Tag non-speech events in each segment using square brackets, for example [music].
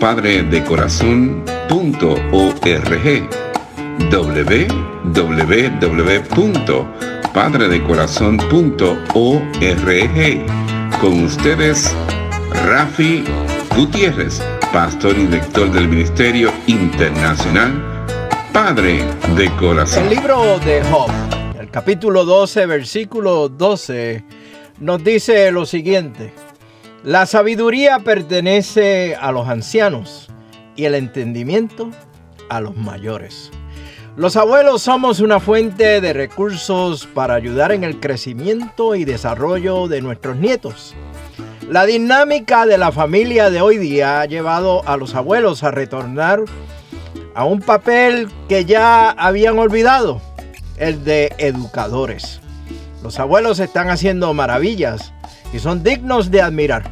www.padredecorazon.org www.padredecorazon.org Con ustedes, Rafi Gutiérrez, pastor y director del Ministerio Internacional Padre de Corazón. El libro de Job, el capítulo 12, versículo 12, nos dice lo siguiente. La sabiduría pertenece a los ancianos y el entendimiento a los mayores. Los abuelos somos una fuente de recursos para ayudar en el crecimiento y desarrollo de nuestros nietos. La dinámica de la familia de hoy día ha llevado a los abuelos a retornar a un papel que ya habían olvidado, el de educadores. Los abuelos están haciendo maravillas y son dignos de admirar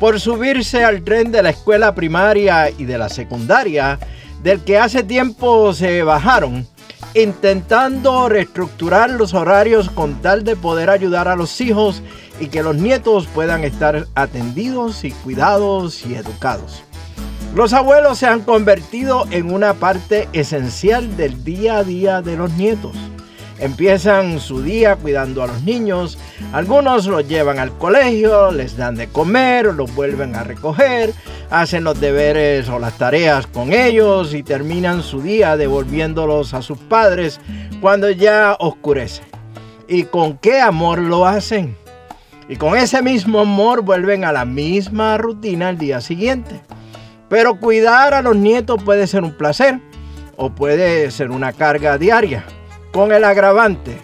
por subirse al tren de la escuela primaria y de la secundaria, del que hace tiempo se bajaron, intentando reestructurar los horarios con tal de poder ayudar a los hijos y que los nietos puedan estar atendidos y cuidados y educados. Los abuelos se han convertido en una parte esencial del día a día de los nietos. Empiezan su día cuidando a los niños, algunos los llevan al colegio, les dan de comer, los vuelven a recoger, hacen los deberes o las tareas con ellos y terminan su día devolviéndolos a sus padres cuando ya oscurece. ¿Y con qué amor lo hacen? Y con ese mismo amor vuelven a la misma rutina el día siguiente. Pero cuidar a los nietos puede ser un placer o puede ser una carga diaria con el agravante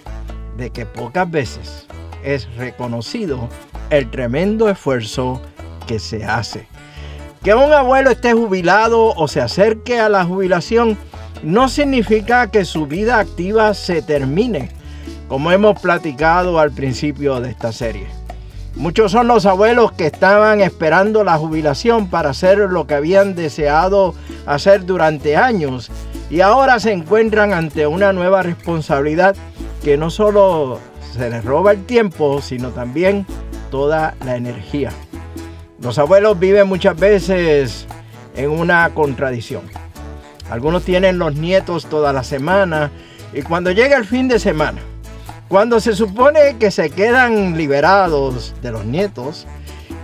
de que pocas veces es reconocido el tremendo esfuerzo que se hace. Que un abuelo esté jubilado o se acerque a la jubilación no significa que su vida activa se termine, como hemos platicado al principio de esta serie. Muchos son los abuelos que estaban esperando la jubilación para hacer lo que habían deseado hacer durante años y ahora se encuentran ante una nueva responsabilidad que no solo se les roba el tiempo, sino también toda la energía. Los abuelos viven muchas veces en una contradicción. Algunos tienen los nietos toda la semana y cuando llega el fin de semana, cuando se supone que se quedan liberados de los nietos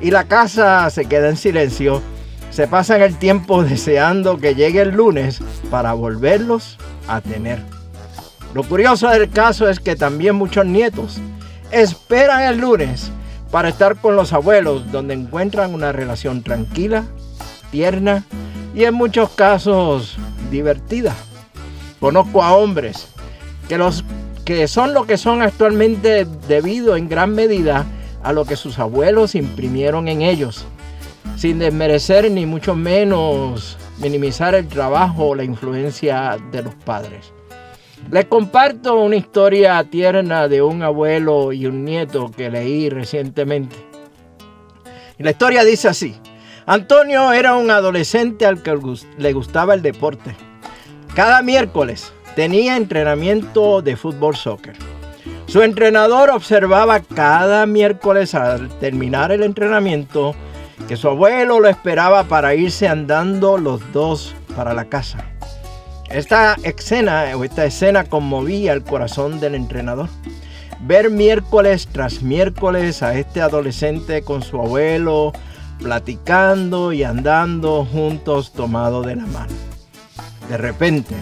y la casa se queda en silencio, se pasan el tiempo [laughs] deseando que llegue el lunes para volverlos a tener. Lo curioso del caso es que también muchos nietos esperan el lunes para estar con los abuelos donde encuentran una relación tranquila, tierna y en muchos casos divertida. Conozco a hombres que, los, que son lo que son actualmente debido en gran medida a lo que sus abuelos imprimieron en ellos sin desmerecer ni mucho menos minimizar el trabajo o la influencia de los padres. Les comparto una historia tierna de un abuelo y un nieto que leí recientemente. La historia dice así. Antonio era un adolescente al que le gustaba el deporte. Cada miércoles tenía entrenamiento de fútbol soccer. Su entrenador observaba cada miércoles al terminar el entrenamiento que su abuelo lo esperaba para irse andando los dos para la casa. Esta escena esta escena conmovía el corazón del entrenador. Ver miércoles tras miércoles a este adolescente con su abuelo platicando y andando juntos tomados de la mano. De repente,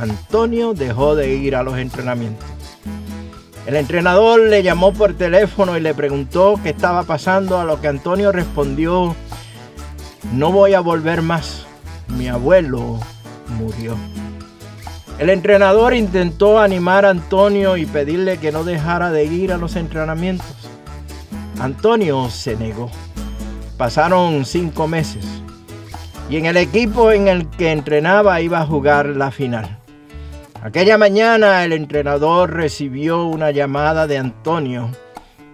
Antonio dejó de ir a los entrenamientos. El entrenador le llamó por teléfono y le preguntó qué estaba pasando, a lo que Antonio respondió, no voy a volver más, mi abuelo murió. El entrenador intentó animar a Antonio y pedirle que no dejara de ir a los entrenamientos. Antonio se negó. Pasaron cinco meses y en el equipo en el que entrenaba iba a jugar la final. Aquella mañana el entrenador recibió una llamada de Antonio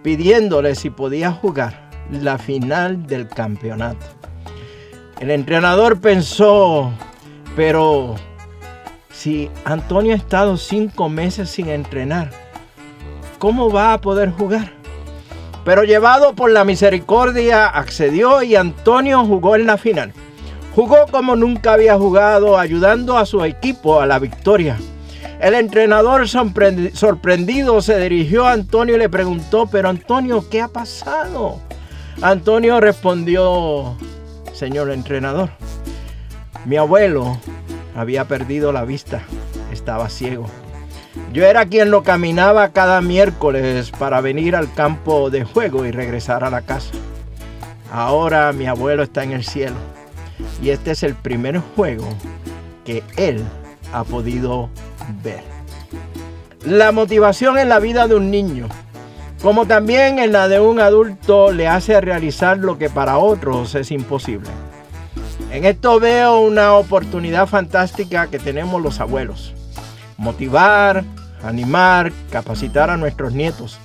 pidiéndole si podía jugar la final del campeonato. El entrenador pensó, pero si Antonio ha estado cinco meses sin entrenar, ¿cómo va a poder jugar? Pero llevado por la misericordia, accedió y Antonio jugó en la final. Jugó como nunca había jugado, ayudando a su equipo a la victoria. El entrenador sorprendido se dirigió a Antonio y le preguntó, pero Antonio, ¿qué ha pasado? Antonio respondió, señor entrenador, mi abuelo había perdido la vista, estaba ciego. Yo era quien lo caminaba cada miércoles para venir al campo de juego y regresar a la casa. Ahora mi abuelo está en el cielo y este es el primer juego que él ha podido ver. La motivación en la vida de un niño, como también en la de un adulto, le hace realizar lo que para otros es imposible. En esto veo una oportunidad fantástica que tenemos los abuelos. Motivar, animar, capacitar a nuestros nietos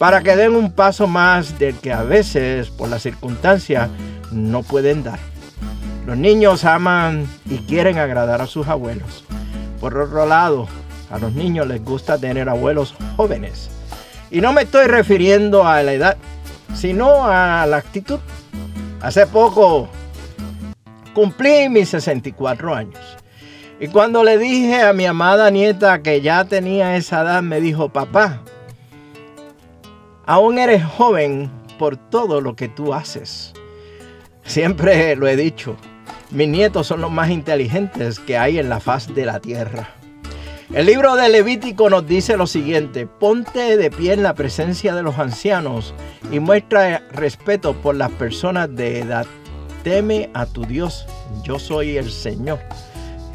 para que den un paso más del que a veces por las circunstancias no pueden dar. Los niños aman y quieren agradar a sus abuelos. Por otro lado, a los niños les gusta tener abuelos jóvenes. Y no me estoy refiriendo a la edad, sino a la actitud. Hace poco Cumplí mis 64 años. Y cuando le dije a mi amada nieta que ya tenía esa edad, me dijo, papá, aún eres joven por todo lo que tú haces. Siempre lo he dicho, mis nietos son los más inteligentes que hay en la faz de la tierra. El libro de Levítico nos dice lo siguiente, ponte de pie en la presencia de los ancianos y muestra respeto por las personas de edad teme a tu Dios, yo soy el Señor.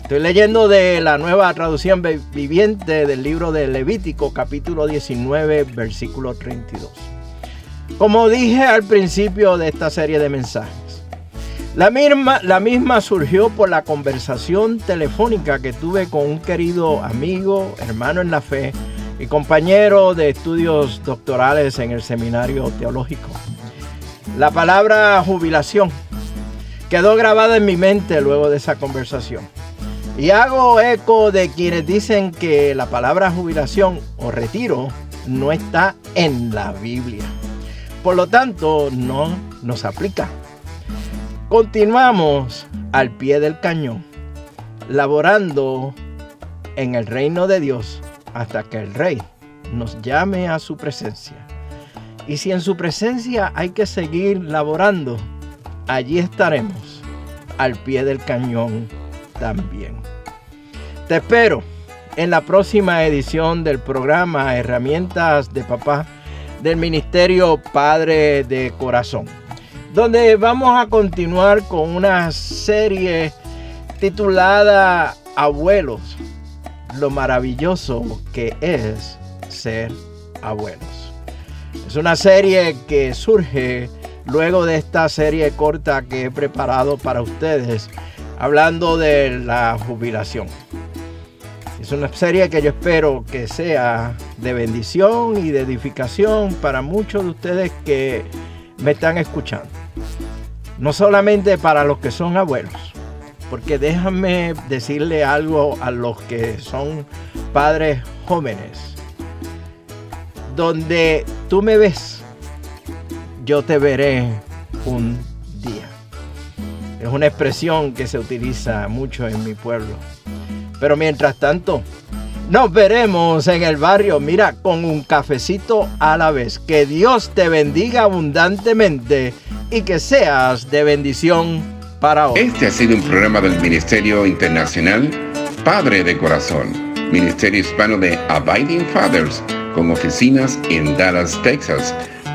Estoy leyendo de la nueva traducción viviente del libro de Levítico capítulo 19 versículo 32. Como dije al principio de esta serie de mensajes, la misma, la misma surgió por la conversación telefónica que tuve con un querido amigo, hermano en la fe y compañero de estudios doctorales en el seminario teológico. La palabra jubilación quedó grabada en mi mente luego de esa conversación. Y hago eco de quienes dicen que la palabra jubilación o retiro no está en la Biblia. Por lo tanto, no nos aplica. Continuamos al pie del cañón, laborando en el reino de Dios hasta que el rey nos llame a su presencia. Y si en su presencia hay que seguir laborando, allí estaremos al pie del cañón también. Te espero en la próxima edición del programa Herramientas de Papá del Ministerio Padre de Corazón, donde vamos a continuar con una serie titulada Abuelos, lo maravilloso que es ser abuelos. Es una serie que surge luego de esta serie corta que he preparado para ustedes, hablando de la jubilación. Es una serie que yo espero que sea de bendición y de edificación para muchos de ustedes que me están escuchando. No solamente para los que son abuelos, porque déjame decirle algo a los que son padres jóvenes. Donde tú me ves yo te veré un día. Es una expresión que se utiliza mucho en mi pueblo. Pero mientras tanto, nos veremos en el barrio, mira, con un cafecito a la vez. Que Dios te bendiga abundantemente y que seas de bendición para otros. Este ha sido un programa del Ministerio Internacional Padre de Corazón, Ministerio Hispano de Abiding Fathers, con oficinas en Dallas, Texas.